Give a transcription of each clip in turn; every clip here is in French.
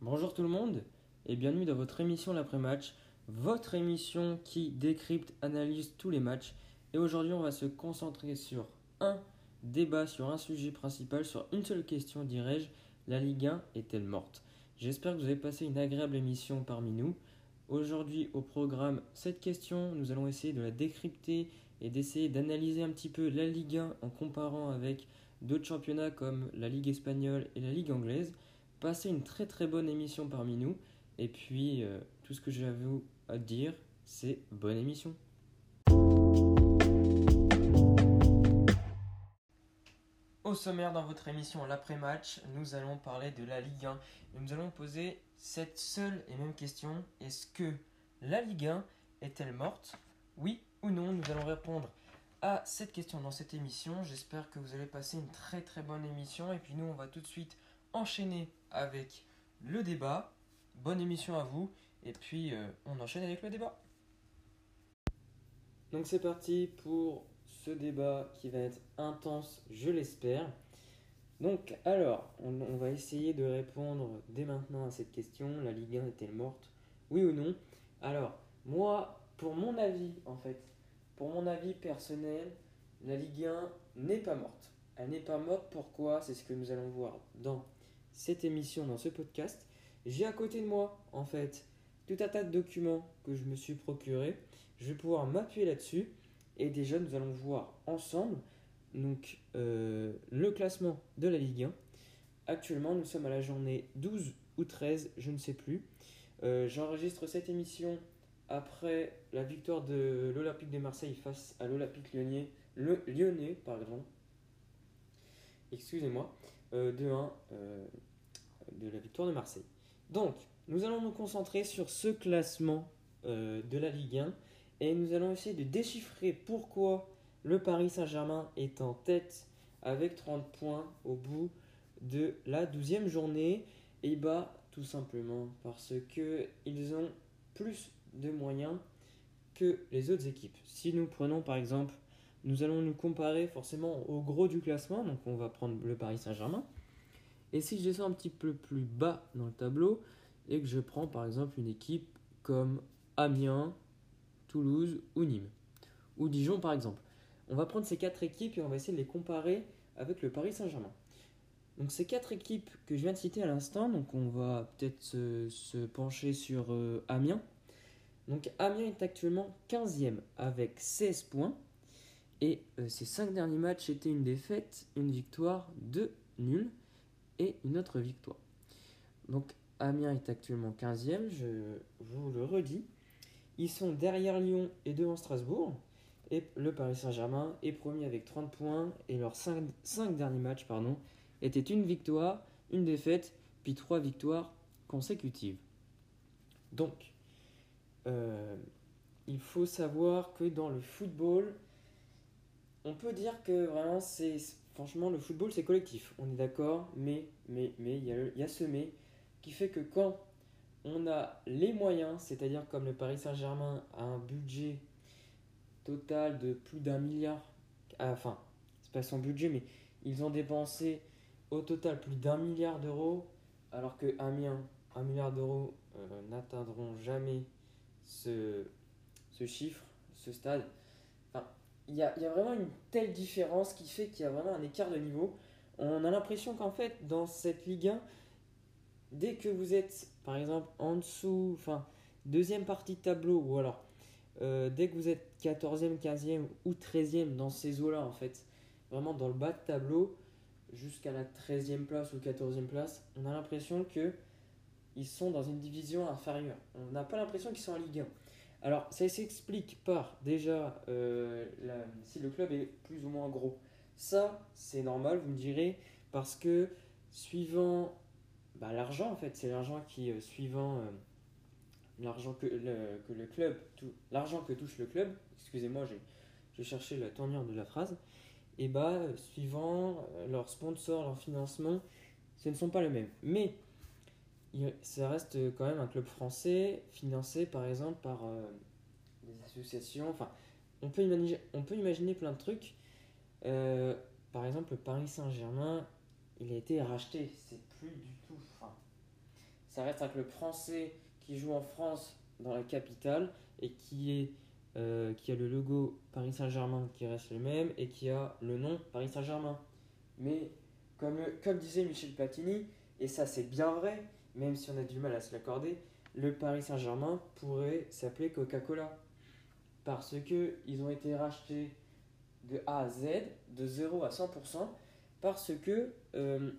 Bonjour tout le monde et bienvenue dans votre émission l'après-match, votre émission qui décrypte, analyse tous les matchs. Et aujourd'hui, on va se concentrer sur un débat, sur un sujet principal, sur une seule question, dirais-je la Ligue 1 est-elle morte? J'espère que vous avez passé une agréable émission parmi nous. Aujourd'hui, au programme, cette question, nous allons essayer de la décrypter et d'essayer d'analyser un petit peu la Ligue 1 en comparant avec d'autres championnats comme la Ligue espagnole et la Ligue anglaise. Passer une très très bonne émission parmi nous. Et puis, euh, tout ce que j'ai à dire, c'est bonne émission. Au sommaire dans votre émission L'après-match, nous allons parler de la Ligue 1 et nous allons poser cette seule et même question. Est-ce que la Ligue 1 est-elle morte? Oui ou non? Nous allons répondre à cette question dans cette émission. J'espère que vous allez passer une très très bonne émission et puis nous on va tout de suite enchaîner avec le débat. Bonne émission à vous et puis euh, on enchaîne avec le débat. Donc c'est parti pour ce débat qui va être intense, je l'espère. Donc alors, on, va essayer de répondre dès maintenant à cette question. La Ligue 1 est-elle morte? Oui ou non? Alors, moi, pour mon avis en fait, pour mon avis personnel, la Ligue 1 n'est pas morte. Elle n'est pas morte, pourquoi? C'est ce que nous allons voir dans cette émission, dans ce podcast. J'ai à côté de moi, en fait, tout un tas de documents que je me suis procuré. Je vais pouvoir m'appuyer là-dessus. Et déjà, nous allons voir ensemble donc, euh, le classement de la Ligue 1. Actuellement, nous sommes à la journée 12 ou 13, je ne sais plus. Euh, j'enregistre cette émission après la victoire de l'Olympique de Marseille face à l'Olympique lyonnais, le Lyonnais, pardon. Excusez-moi, euh, 2-1 de la victoire de Marseille. Donc, nous allons nous concentrer sur ce classement de la Ligue 1 et nous allons essayer de déchiffrer pourquoi le Paris Saint-Germain est en tête avec 30 points au bout de la 12e journée. Et bah, tout simplement parce qu'ils ont plus de moyens que les autres équipes. Si nous prenons par exemple, nous allons nous comparer forcément au gros du classement, donc on va prendre le Paris Saint-Germain. Et si je descends un petit peu plus bas dans le tableau et que je prends par exemple une équipe comme Amiens, Toulouse ou Nîmes, ou Dijon par exemple, on va prendre ces quatre équipes et on va essayer de les comparer avec le Paris Saint-Germain. Donc ces quatre équipes que je viens de citer à l'instant, on va peut-être se, pencher sur euh, Amiens. Donc Amiens est actuellement 15e avec 16 points. Et euh, ces cinq derniers matchs étaient une défaite, une victoire, deux nuls et une autre victoire. Donc Amiens est actuellement 15e, je vous le redis. Ils sont derrière Lyon et devant Strasbourg. Et le Paris Saint-Germain est premier avec 30 points et leurs 5, derniers matchs pardon, étaient une victoire, une défaite, puis trois victoires consécutives. Donc, euh, il faut savoir que dans le football, on peut dire que vraiment c'est franchement le football c'est collectif, on est d'accord, mais mais mais il y a ce mais qui fait que quand on a les moyens, c'est-à-dire comme le Paris Saint-Germain a un budget total de plus d'un milliard, enfin c'est pas son budget mais ils ont dépensé au total plus d'un milliard d'euros alors que Amiens, un milliard d'euros euh, n'atteindront jamais ce, chiffre, ce stade. Il y a, y a, vraiment une telle différence qui fait qu'il y a vraiment un écart de niveau. On a l'impression qu'en fait, dans cette Ligue 1, dès que vous êtes, par exemple, en dessous, enfin, deuxième partie de tableau, ou alors, euh, dès que vous êtes 14e, 15e ou 13e dans ces eaux-là, en fait, vraiment dans le bas de tableau, jusqu'à la 13e place ou 14e place, on a l'impression que ils sont dans une division inférieure. On n'a pas l'impression qu'ils sont en Ligue 1. Alors, ça s'explique par déjà euh, si le club est plus ou moins gros. Ça, c'est normal, vous me direz, parce que suivant bah, l'argent, en fait, c'est l'argent qui, euh, suivant euh, l'argent que le, que le club, l'argent que touche le club, excusez-moi, j'ai cherché la tournure de la phrase, et bah, suivant leurs sponsors, leur financement, ce ne sont pas les mêmes. Mais ça reste quand même un club français financé par exemple par euh, des associations. Enfin, on peut imaginer, on peut imaginer plein de trucs. Euh, par exemple, le Paris Saint-Germain, il a été racheté. C'est plus du ça reste un club français qui joue en France dans la capitale et euh, qui a le logo Paris Saint-Germain qui reste le même et qui a le nom Paris Saint-Germain. Mais comme, disait Michel Platini, et ça c'est bien vrai, même si on a du mal à se l'accorder, le Paris Saint-Germain pourrait s'appeler Coca-Cola. Parce que ils ont été rachetés de A à Z, de 0 à 100%, parce que euh,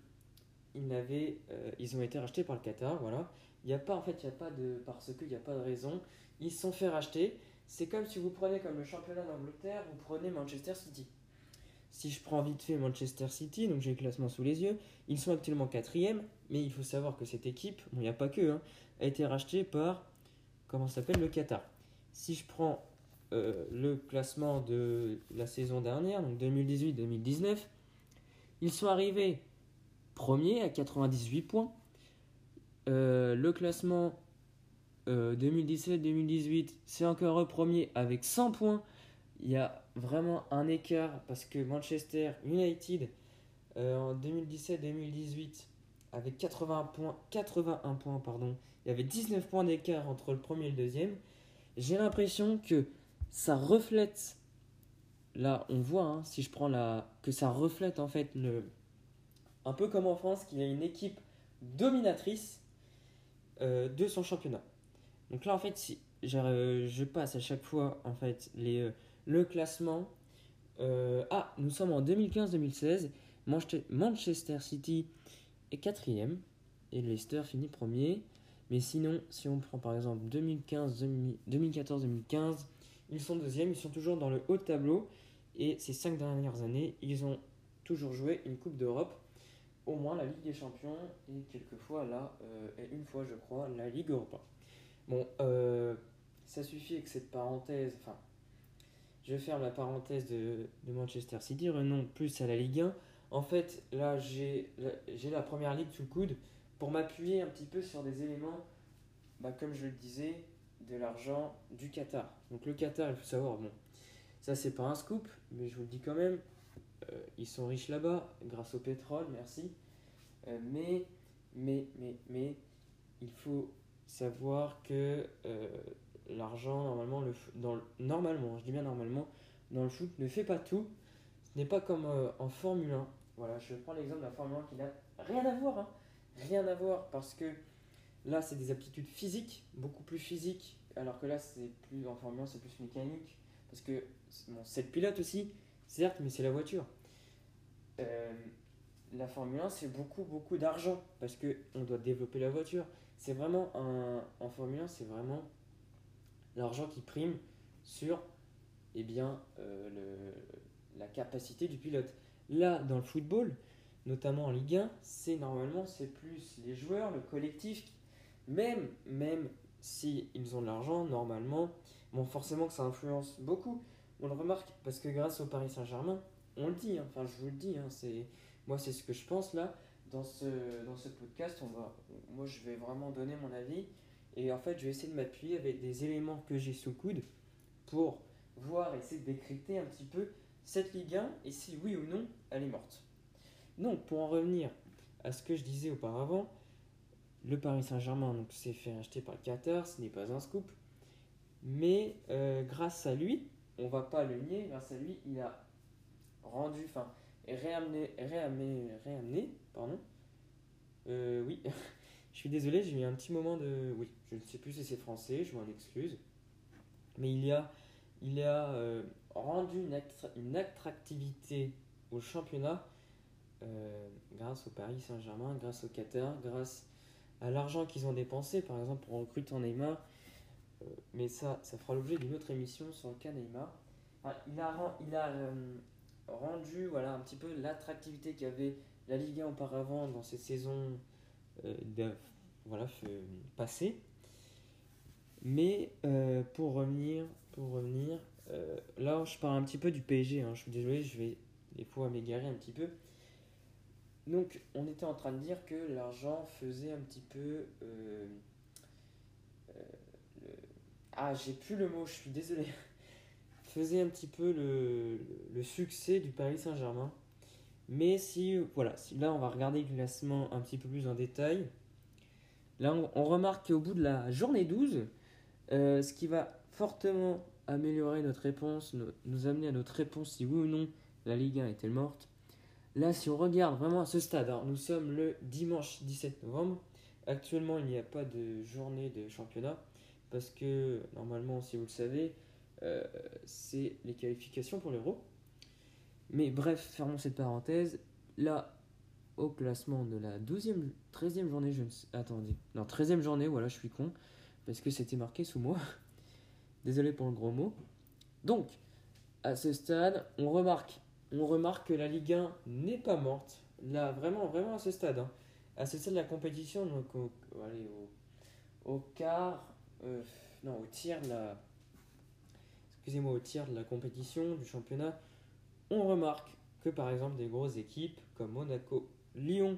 ils, n'avaient, euh, ils ont été rachetés par le Qatar, voilà. Il n'y a pas, en fait, il y a pas de, parce qu'il n'y a pas de raison. Ils se sont fait racheter. C'est comme si vous prenez comme le championnat d'Angleterre, vous prenez Manchester City. Si je prends vite fait Manchester City, donc j'ai le classement sous les yeux, ils sont actuellement quatrième, mais il faut savoir que cette équipe, bon, il n'y a pas que, hein, a été rachetée par, comment s'appelle, le Qatar. Si je prends euh, le classement de la saison dernière, donc 2018-2019, ils sont arrivés premiers à 98 points. Euh, le classement 2017-2018, euh, c'est encore un premier avec 100 points. Il y a vraiment un écart parce que Manchester United en 2017-2018 avec 80 points, 81 points pardon, il y avait 19 points d'écart entre le premier et le deuxième. J'ai l'impression que ça reflète, là on voit, hein, si je prends la, que ça reflète en fait le, un peu comme en France, qu'il y a une équipe dominatrice euh, de son championnat. Donc là en fait, si je passe à chaque fois en fait euh, le classement. Euh, ah, nous sommes en 2015-2016. Manchester City est quatrième et Leicester finit premier. Mais sinon, si on prend par exemple 2014-2015, ils sont deuxièmes, ils sont toujours dans le haut de tableau. Et ces cinq dernières années, ils ont toujours joué une Coupe d'Europe, au moins la Ligue des Champions, et quelquefois là, euh, et une fois je crois, la Ligue Europa. Bon, euh, ça suffit avec cette parenthèse, enfin, je ferme la parenthèse de, Manchester City, renom plus à la Ligue 1. En fait, là, j'ai la première ligue sous le coude pour m'appuyer un petit peu sur des éléments, bah, comme je le disais, de l'argent du Qatar. Donc le Qatar, il faut savoir, bon, ça c'est pas un scoop, mais je vous le dis quand même, ils sont riches là-bas grâce au pétrole, merci. Euh, mais, mais, mais, mais, il faut savoir que euh, l'argent, normalement, le, dans normalement, je dis bien normalement, dans le foot ne fait pas tout. Ce n'est pas comme en Formule 1. Voilà, je prends l'exemple de la Formule 1 qui n'a rien à voir. Hein. Rien à voir parce que Là, c'est des aptitudes physiques, beaucoup plus physiques, alors que là, c'est plus en Formule 1, c'est plus mécanique. Parce que bon, c'est pilote aussi, certes, mais c'est la voiture. Euh, la Formule 1, c'est beaucoup, beaucoup d'argent parce qu'on doit développer la voiture. C'est vraiment en Formule 1, c'est vraiment l'argent qui prime sur eh bien, euh, la capacité du pilote. Là, dans le football, notamment en Ligue 1, c'est normalement c'est plus les joueurs, le collectif même, même si ils ont de l'argent, normalement, bon, forcément que ça influence beaucoup. On le remarque parce que grâce au Paris Saint-Germain, on le dit, hein, enfin je vous le dis, hein, c'est moi c'est ce que je pense là dans ce dans ce podcast. Moi je vais vraiment donner mon avis et en fait je vais essayer de m'appuyer avec des éléments que j'ai sous le coude pour voir essayer de décrypter un petit peu cette Ligue 1 et si oui ou non elle est morte. Donc pour en revenir à ce que je disais auparavant, le Paris Saint-Germain s'est fait acheter par le Qatar, ce n'est pas un scoop. Mais euh, grâce à lui, on va pas le nier, grâce à lui, il a rendu, enfin, réamené, réamené, réamené, pardon. Euh, oui, je suis désolé, j'ai eu un petit moment de, oui, je ne sais plus si c'est français, je m'en excuse. Mais il y a, il a euh, rendu une, attractivité au championnat grâce au Paris Saint-Germain, grâce au Qatar, grâce à l'argent qu'ils ont dépensé, par exemple pour recruter Neymar. Euh, mais ça, ça fera l'objet d'une autre émission sur le cas Neymar. il a, il a euh, rendu voilà, un petit peu l'attractivité qu'avait la Ligue 1 auparavant dans cette saison euh, voilà, passée. Mais pour revenir, pour revenir là je parle un petit peu du PSG. Hein. je suis désolé, je vais des fois m'égarer un petit peu. Donc, on était en train de dire que l'argent faisait un petit peu. Ah, j'ai plus le mot, je suis désolé. faisait un petit peu le, le succès du Paris Saint-Germain. Mais si, voilà, si là on va regarder le classement un petit peu plus en détail, là on, remarque qu'au bout de la journée 12, euh, ce qui va fortement améliorer notre réponse, nous, amener à notre réponse si oui ou non la Ligue 1 est-elle morte. Là, si on regarde vraiment à ce stade, hein, nous sommes le dimanche 17 novembre. Actuellement, il n'y a pas de journée de championnat parce que normalement, si vous le savez, euh, c'est les qualifications pour l'Euro. Mais bref, fermons cette parenthèse. Là, au classement de la 12e, 13e journée, je ne sais. Attendez. Non, 13e journée, voilà, je suis con. Parce que c'était marqué sous moi. Désolé pour le gros mot. Donc, à ce stade, on remarque, on remarque que la Ligue 1 n'est pas morte. Là, vraiment, vraiment à ce stade. Hein. À ce stade de la compétition, donc au, allez, au, quart, euh, non, au tiers de la. Excusez-moi, au tiers de la compétition, du championnat, on remarque que par exemple des grosses équipes comme Monaco, Lyon,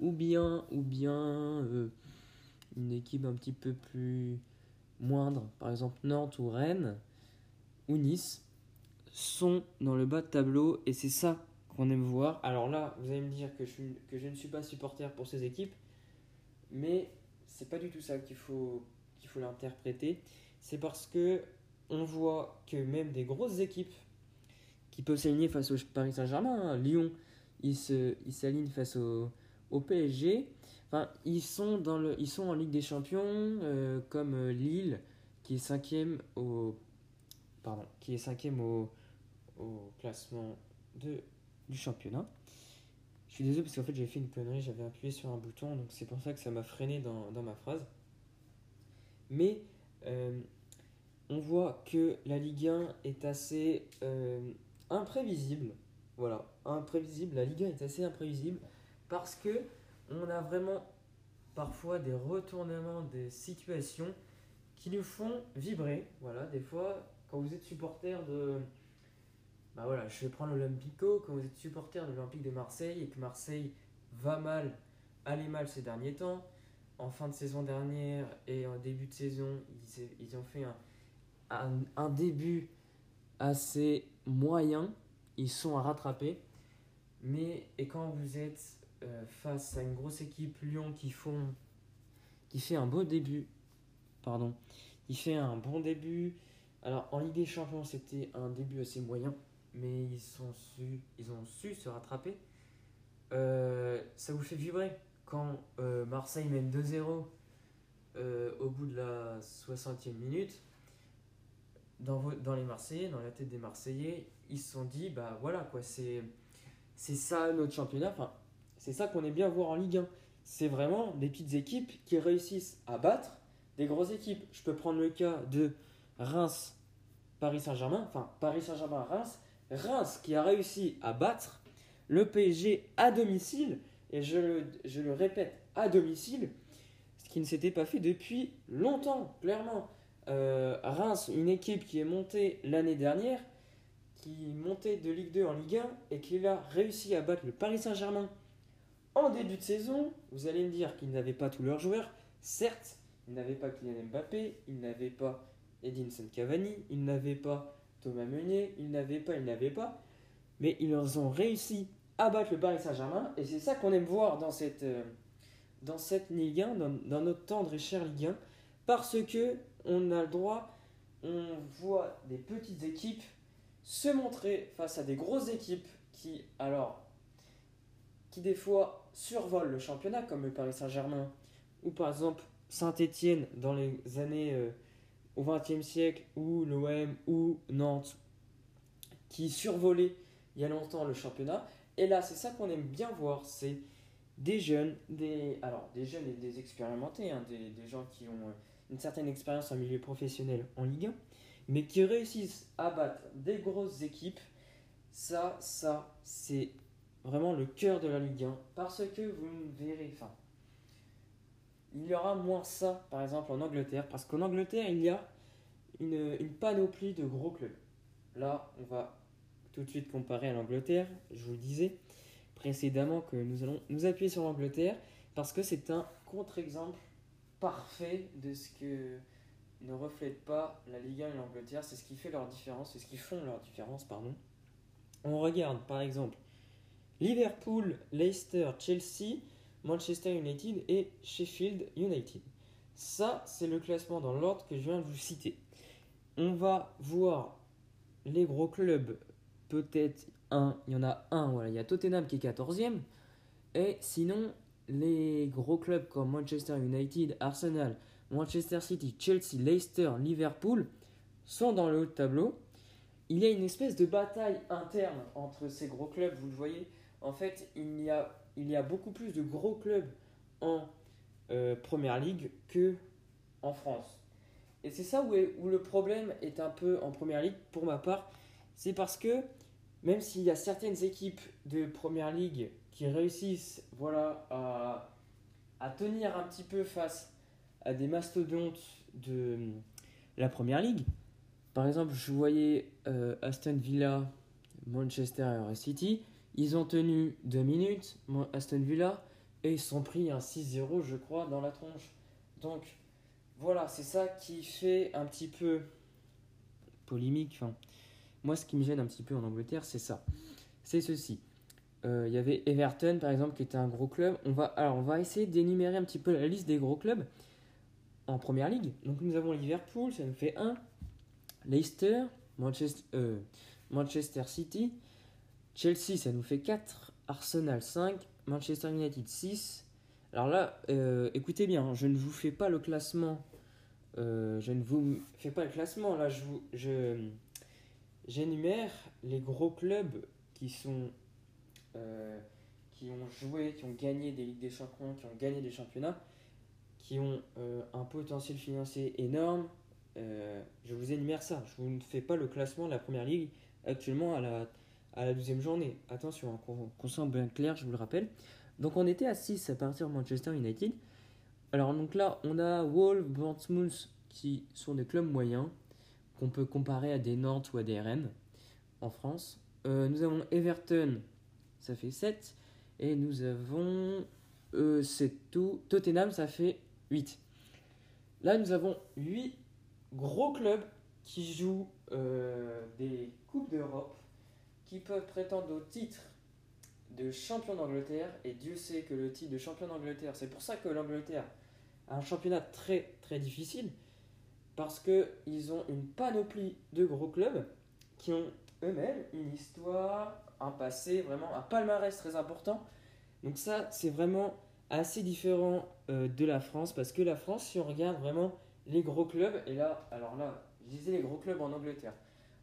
ou bien, ou bien euh, une équipe un petit peu plus moindre, par exemple Nantes ou Rennes ou Nice, sont dans le bas de tableau et c'est ça qu'on aime voir. Alors là, vous allez me dire que je, que je ne suis pas supporter pour ces équipes, mais c'est pas du tout ça qu'il faut, qu'il faut l'interpréter. C'est parce que on voit que même des grosses équipes qui peuvent s'aligner face au Paris Saint-Germain, hein, Lyon, ils s'alignent face au, au PSG, ils sont en Ligue des Champions euh, comme euh, Lille qui est cinquième au, au, classement du championnat. Je suis désolé parce qu'en fait j'ai fait une connerie, j'avais appuyé sur un bouton, donc c'est pour ça que ça m'a freiné dans, ma phrase. Mais euh, on voit que la Ligue 1 est assez imprévisible. Voilà, imprévisible. La Ligue 1 est assez imprévisible parce que on a vraiment parfois des retournements des situations qui nous font vibrer. Voilà, des fois, quand vous êtes supporter de. Bah voilà, je vais prendre l'Olympico, quand vous êtes supporter de l'Olympique de Marseille et que Marseille va mal, allait mal ces derniers temps, en fin de saison dernière et en début de saison, ils, ont fait un, début assez moyen, ils sont à rattraper. Mais et quand vous êtes euh, face à une grosse équipe Lyon qui font qui fait un beau début pardon il fait un bon début. Alors en Ligue des Champions c'était un début assez moyen mais ils sont su ils ont su se rattraper. Euh, ça vous fait vibrer? Quand euh, Marseille mène 2-0 au bout de la 60e minute dans, les Marseillais, dans la tête des Marseillais, ils se sont dit, bah voilà quoi, c'est, c'est ça notre championnat. Enfin, c'est ça qu'on aime bien voir en Ligue 1. C'est vraiment des petites équipes qui réussissent à battre des grosses équipes. Je peux prendre le cas de Reims, Paris Saint-Germain, enfin Paris Saint-Germain, Reims. Reims qui a réussi à battre le PSG à domicile, et je le, répète, à domicile, ce qui ne s'était pas fait depuis longtemps, clairement. Euh, Reims, une équipe qui est montée l'année dernière, qui montait de Ligue 2 en Ligue 1 et qui a réussi à battre le Paris Saint-Germain en début de saison, vous allez me dire qu'ils n'avaient pas tous leurs joueurs. Certes, ils n'avaient pas Kylian Mbappé, ils n'avaient pas Edinson Cavani, ils n'avaient pas Thomas Meunier, ils n'avaient pas, ils n'avaient pas. Mais ils ont réussi à battre le Paris Saint-Germain. Et c'est ça qu'on aime voir dans cette, euh, dans cette Ligue 1, dans, notre tendre et cher Ligue 1, parce que on a le droit, on voit des petites équipes se montrer face à des grosses équipes qui, alors, qui des fois survolent le championnat, comme le Paris Saint-Germain, ou par exemple Saint-Étienne dans les années euh, au XXe siècle, ou l'OM, ou Nantes, qui survolaient il y a longtemps le championnat. Et là, c'est ça qu'on aime bien voir, c'est des jeunes, des, alors, des jeunes et des expérimentés, hein, des, gens qui ont euh, une certaine expérience en milieu professionnel en Ligue 1, mais qui réussissent à battre des grosses équipes. Ça, ça, c'est vraiment le cœur de la Ligue 1 parce que vous verrez, enfin, il y aura moins ça par exemple en Angleterre parce qu'en Angleterre il y a une, panoplie de gros clubs. Là, on va tout de suite comparer à l'Angleterre. Je vous le disais précédemment que nous allons nous appuyer sur l'Angleterre parce que c'est un contre-exemple parfait de ce que ne reflètent pas la Ligue 1 et l'Angleterre. C'est ce qui fait leur différence, c'est ce qui font leur différence, pardon. On regarde par exemple Liverpool, Leicester, Chelsea, Manchester United et Sheffield United. Ça, c'est le classement dans l'ordre que je viens de vous citer. On va voir les gros clubs, peut-être un, il y en a un, voilà, il y a Tottenham qui est 14e. Et sinon, les gros clubs comme Manchester United, Arsenal, Manchester City, Chelsea, Leicester, Liverpool sont dans le haut de tableau. Il y a une espèce de bataille interne entre ces gros clubs, vous le voyez. En fait, il y a, il y a beaucoup plus de gros clubs en euh, Première Ligue que en France. Et c'est ça où, où le problème est un peu en Première Ligue, pour ma part. C'est parce que même s'il y a certaines équipes de Première Ligue qui réussissent voilà, à, tenir un petit peu face à des mastodontes de la Première Ligue. Par exemple, je voyais euh, Aston Villa, Manchester City. Ils ont tenu deux minutes, Aston Villa, et ils sont pris un 6-0, je crois, dans la tronche. Donc, voilà, c'est ça qui fait un petit peu polémique. Moi, ce qui me gêne un petit peu en Angleterre, c'est ça. C'est ceci. Euh, il y avait Everton, par exemple, qui était un gros club. On va, alors, on va essayer d'énumérer un petit peu la liste des gros clubs en première ligue. Donc nous avons Liverpool, ça nous fait 1. Leicester, Manchester, euh, Manchester City, Chelsea, ça nous fait 4. Arsenal 5, Manchester United 6. Alors là, euh, écoutez bien, je ne vous fais pas le classement. Je ne vous fais pas le classement. Là, je vous, je, j'énumère les gros clubs qui sont qui ont joué, qui ont gagné des ligues des champions, qui ont gagné des championnats qui ont euh, un potentiel financier énorme. Euh, je vous énumère ça. Je vous ne fais pas le classement de la première ligue actuellement à la, à la 12 journée. Attention, hein, qu'on soit bien clair, je vous le rappelle. Donc on était à 6 à partir de Manchester United. Alors donc là, on a Wolves, Bournemouth qui sont des clubs moyens qu'on peut comparer à des Nantes ou à des Rennes en France. Euh, nous avons Everton, ça fait 7. Et nous avons, c'est tout, Tottenham, ça fait 8. Là, nous avons 8 gros clubs qui jouent euh, des Coupes d'Europe, qui peuvent prétendre au titre de champion d'Angleterre. Et Dieu sait que le titre de champion d'Angleterre, c'est pour ça que l'Angleterre a un championnat très très difficile, parce qu'ils ont une panoplie de gros clubs qui ont eux-mêmes une histoire, un passé, vraiment un palmarès très important. Donc ça, c'est vraiment assez différent euh, de la France parce que la France, si on regarde vraiment les gros clubs, et là, alors là, je disais les gros clubs en Angleterre.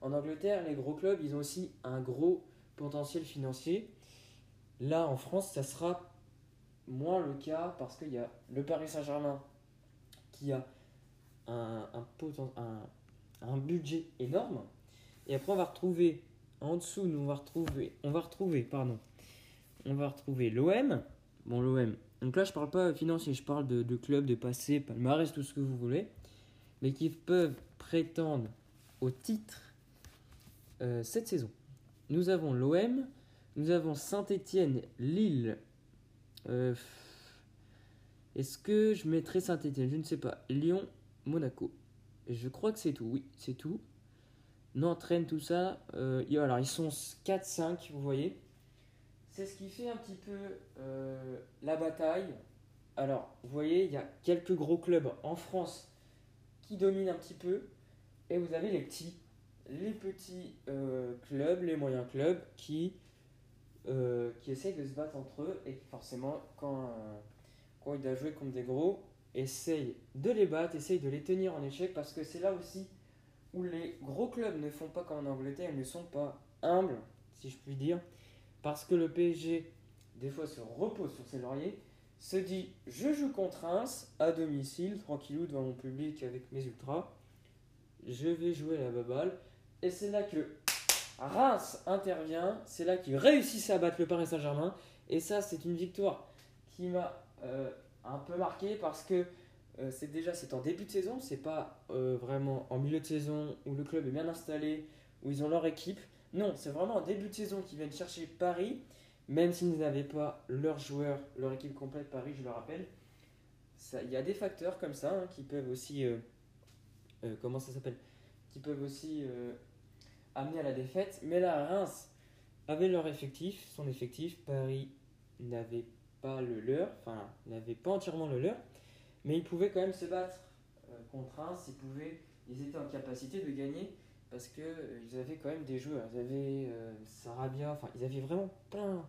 En Angleterre, les gros clubs, ils ont aussi un gros potentiel financier. Là, en France, ça sera moins le cas parce qu'il y a le Paris Saint-Germain qui a un, un, budget énorme. Et après, on va retrouver en dessous, nous, on va retrouver, on va retrouver, pardon, on va retrouver l'OM. Bon, l'OM, donc là, je parle pas financier, je parle de, de clubs, de passé, palmarès, tout ce que vous voulez, mais qui peuvent prétendre au titre euh, cette saison. Nous avons l'OM, nous avons Saint-Étienne, Lille. Euh, est-ce que je mettrai Saint-Étienne? Je ne sais pas. Lyon, Monaco. je crois que c'est tout. Oui, c'est tout. Nantes, Rennes, tout ça. Euh, alors, ils sont 4-5, vous voyez. C'est ce qui fait un petit peu euh, la bataille. Alors, vous voyez, il y a quelques gros clubs en France qui dominent un petit peu. Et vous avez les petits. Les petits euh, clubs, les moyens clubs qui, qui essayent de se battre entre eux. Et forcément, quand, quand ils doivent jouer contre des gros, essayent de les battre, essayent de les tenir en échec. Parce que c'est là aussi où les gros clubs ne font pas comme en Angleterre. Ils ne sont pas humbles, si je puis dire parce que le PSG, des fois, se repose sur ses lauriers, se dit je joue contre Reims à domicile, tranquillou devant mon public avec mes ultras, je vais jouer la baballe. Et c'est là que Reims intervient, c'est là qu'ils réussissent à battre le Paris Saint-Germain. Et ça, c'est une victoire qui m'a euh, un peu marqué parce que euh, c'est déjà c'est en début de saison, c'est pas euh, vraiment en milieu de saison où le club est bien installé, où ils ont leur équipe. Non, c'est vraiment en début de saison qu'ils viennent chercher Paris, même s'ils n'avaient pas leurs joueurs, leur équipe complète Paris, je le rappelle. Il y a des facteurs comme ça hein, qui peuvent aussi euh, comment ça s'appelle, qui peuvent aussi amener à la défaite. Mais là, Reims avait leur effectif, son effectif. Paris n'avait pas le leur, enfin, n'avait pas entièrement le leur, mais ils pouvaient quand même se battre euh, contre Reims. Ils pouvaient, ils étaient en capacité de gagner parce que euh, ils avaient quand même des joueurs. Ils avaient euh, Sarabia, enfin, ils avaient vraiment plein,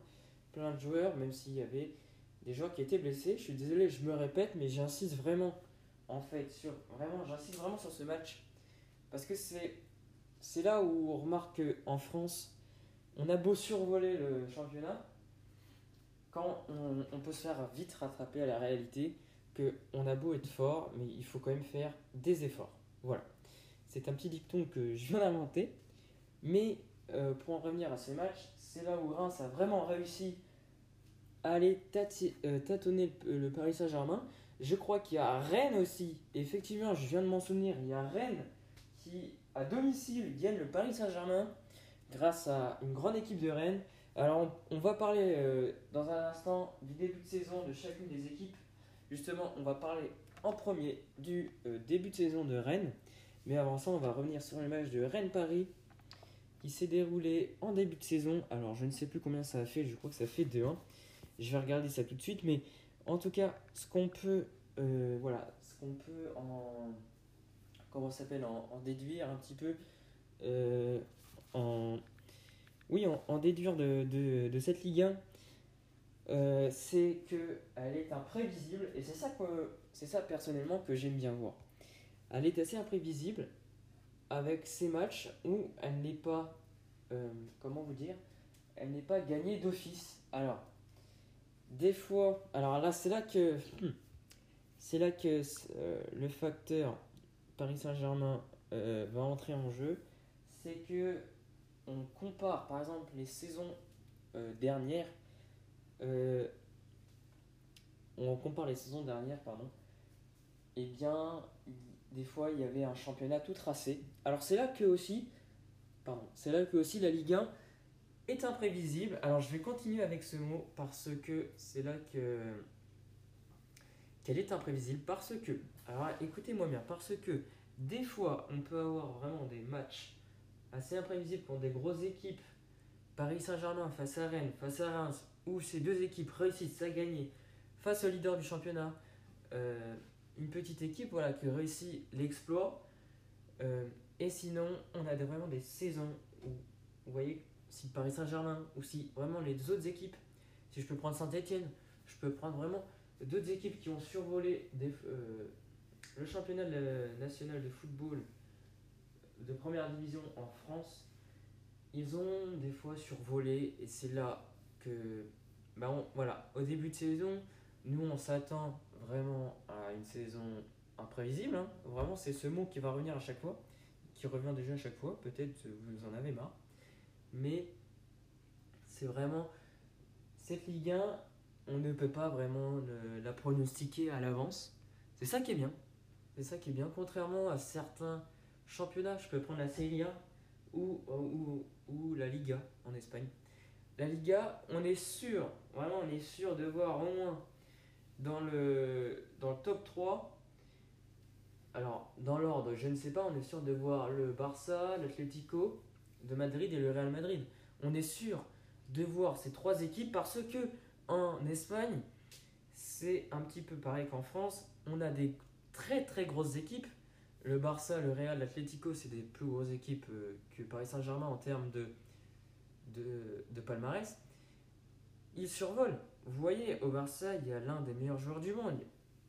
plein de joueurs, même s'il y avait des joueurs qui étaient blessés. Je suis désolé, je me répète, mais j'insiste vraiment, en fait, sur vraiment, j'insiste vraiment sur ce match parce que c'est c'est là où on remarque qu'en France, on a beau survoler le championnat, quand on, peut se faire vite rattraper à la réalité que on a beau être fort, mais il faut quand même faire des efforts. Voilà. C'est un petit dicton que je viens d'inventer. Mais euh, pour en revenir à ce match, c'est là où Reims a vraiment réussi à aller euh, tâtonner le, le Paris Saint-Germain. Je crois qu'il y a Rennes aussi. Effectivement, je viens de m'en souvenir. Il y a Rennes qui, à domicile, gagne le Paris Saint-Germain grâce à une grande équipe de Rennes. Alors, on, va parler euh, dans un instant du début de saison de chacune des équipes. Justement, on va parler en premier du euh, début de saison de Rennes. Mais avant ça, on va revenir sur match de Rennes-Paris qui s'est déroulé en début de saison. Alors, je ne sais plus combien ça a fait, je crois que ça fait 2-1. Je vais regarder ça tout de suite, mais en tout cas, ce qu'on peut, euh, voilà, ce qu'on peut en, comment s'appelle, en, en déduire un petit peu, en, oui, en, déduire de, cette Ligue 1, euh, c'est que elle est imprévisible et c'est ça que, c'est ça personnellement que j'aime bien voir. Elle est assez imprévisible avec ces matchs où elle n'est pas, euh, comment vous dire, elle n'est pas gagnée d'office. Alors, des fois, alors là, c'est là que, c'est là que euh, le facteur Paris Saint-Germain euh, va entrer en jeu. C'est que on compare, par exemple, les saisons euh, dernières. euh, on compare les saisons dernières, pardon. Eh bien, des fois, il y avait un championnat tout tracé. Alors, c'est là que aussi, pardon, c'est là que aussi la Ligue 1 est imprévisible. Alors, je vais continuer avec ce mot parce que c'est là que qu'elle est imprévisible parce que, alors écoutez-moi bien, parce que des fois, on peut avoir vraiment des matchs assez imprévisibles contre des grosses équipes. Paris Saint-Germain face à Rennes, face à Reims, où ces deux équipes réussissent à gagner face au leader du championnat. Euh, une petite équipe voilà, qui réussit l'exploit. Euh, et sinon, on a vraiment des saisons où, vous voyez, si Paris Saint-Germain ou si vraiment les autres équipes, si je peux prendre Saint-Etienne, je peux prendre vraiment d'autres équipes qui ont survolé euh, le championnat national de football de première division en France. Ils ont des fois survolé et c'est là que, bah on- voilà, au début de saison, nous on s'attend vraiment à une saison imprévisible. hein. Vraiment, c'est ce mot qui va revenir à chaque fois, qui revient déjà à chaque fois. Peut-être vous en avez marre, mais c'est vraiment cette Ligue 1, on ne peut pas vraiment la pronostiquer à l'avance. C'est ça qui est bien. C'est ça qui est bien, contrairement à certains championnats. Je peux prendre la Serie A ou, ou, ou la Liga en Espagne. La Liga, on est sûr, vraiment, on est sûr de voir au moins dans le, dans le top 3. Alors, dans l'ordre, je ne sais pas, on est sûr de voir le Barça, l'Atlético de Madrid et le Real Madrid. On est sûr de voir ces trois équipes parce que en Espagne, c'est un petit peu pareil qu'en France. On a des très très grosses équipes. Le Barça, le Real, l'Atlético, c'est des plus grosses équipes euh, que Paris Saint-Germain en termes de, palmarès. Ils survolent. Vous voyez, au Barça, il y a l'un des meilleurs joueurs du monde,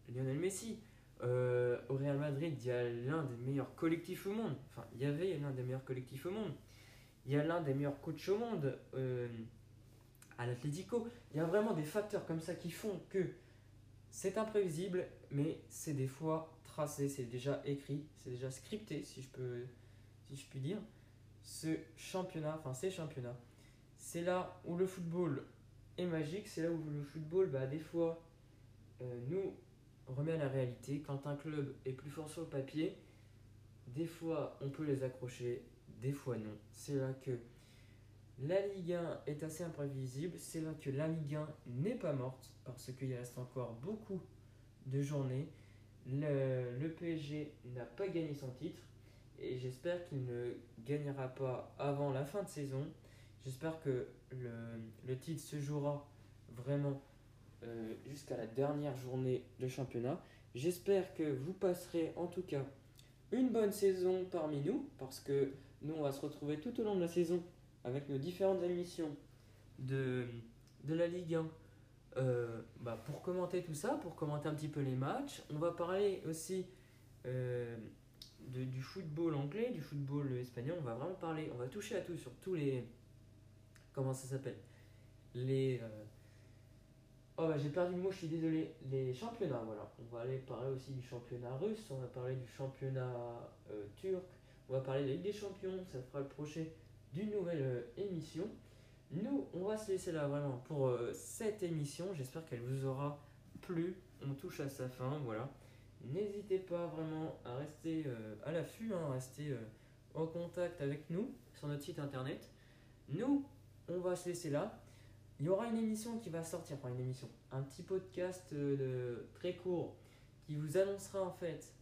Lionel Messi. Euh, au Real Madrid, il y a l'un des meilleurs collectifs au monde. Enfin, il y avait l'un des meilleurs collectifs au monde. Il y a l'un des meilleurs coachs au monde euh, à l'Atlético. Il y a vraiment des facteurs comme ça qui font que c'est imprévisible, mais c'est des fois c'est déjà écrit, c'est déjà scripté, si je peux, si je puis dire. Ce championnat, enfin ces championnats, c'est là où le football est magique, c'est là où le football, bah, des fois, euh, nous remet à la réalité. Quand un club est plus fort sur le papier, des fois on peut les accrocher, des fois non. C'est là que la Ligue 1 est assez imprévisible, c'est là que la Ligue 1 n'est pas morte, parce qu'il reste encore beaucoup de journées. Le, PSG n'a pas gagné son titre et j'espère qu'il ne gagnera pas avant la fin de saison. J'espère que le, le titre se jouera vraiment euh, jusqu'à la dernière journée de championnat. J'espère que vous passerez en tout cas une bonne saison parmi nous parce que nous on va se retrouver tout au long de la saison avec nos différentes émissions de, de la Ligue 1 euh, bah, pour commenter tout ça, pour commenter un petit peu les matchs. On va parler aussi euh, de- du football anglais, du football espagnol. On va vraiment parler, on va toucher à tout sur tous les. Comment ça s'appelle? Les. euh, Oh bah j'ai perdu le mot, je suis désolé. Les championnats, voilà. On va aller parler aussi du championnat russe, on va parler du championnat turc, on va parler de la Ligue des Champions, ça fera le prochain d'une nouvelle émission. Nous, on va se laisser là vraiment pour euh, cette émission. J'espère qu'elle vous aura plu. On touche à sa fin, voilà. N'hésitez pas vraiment à rester euh, à l'affût, hein, à rester euh, en contact avec nous sur notre site internet. Nous, on va se laisser là. Il y aura une émission qui va sortir, enfin une émission, un petit podcast très court qui vous annoncera en fait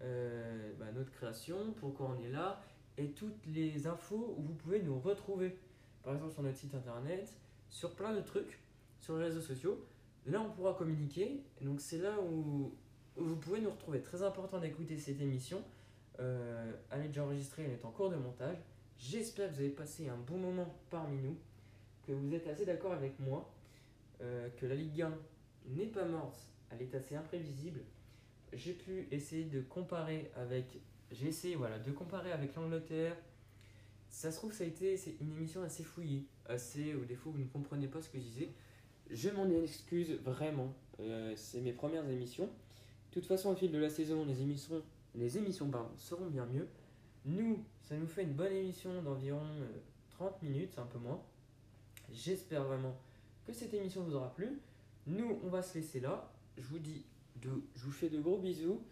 bah, notre création, pourquoi on est là et toutes les infos où vous pouvez nous retrouver. Par exemple sur notre site internet, sur plein de trucs, sur les réseaux sociaux. Là on pourra communiquer, donc c'est là où, où vous pouvez nous retrouver. Très important d'écouter cette émission. Euh, elle est déjà enregistrée, elle est en cours de montage. J'espère que vous avez passé un bon moment parmi nous, que vous êtes assez d'accord avec moi, euh, que la Ligue 1 n'est pas morte, elle est assez imprévisible. J'ai pu essayer de comparer avec, j'ai essayé voilà de comparer avec l'Angleterre. Ça se trouve ça a été une émission assez fouillée, assez au défaut vous ne comprenez pas ce que je disais. Je m'en excuse vraiment. Euh, c'est mes premières émissions. De toute façon, au fil de la saison, les émissions, les émissions seront bien mieux. Nous, ça nous fait une bonne émission d'environ euh, 30 minutes, un peu moins. J'espère vraiment que cette émission vous aura plu. Nous, on va se laisser là. Je vous dis, de, je vous fais de gros bisous.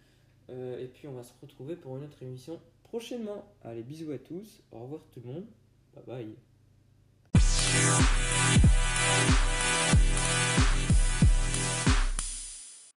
Euh, et puis, on va se retrouver pour une autre émission prochainement. Allez, bisous à tous. Au revoir tout le monde. Bye bye.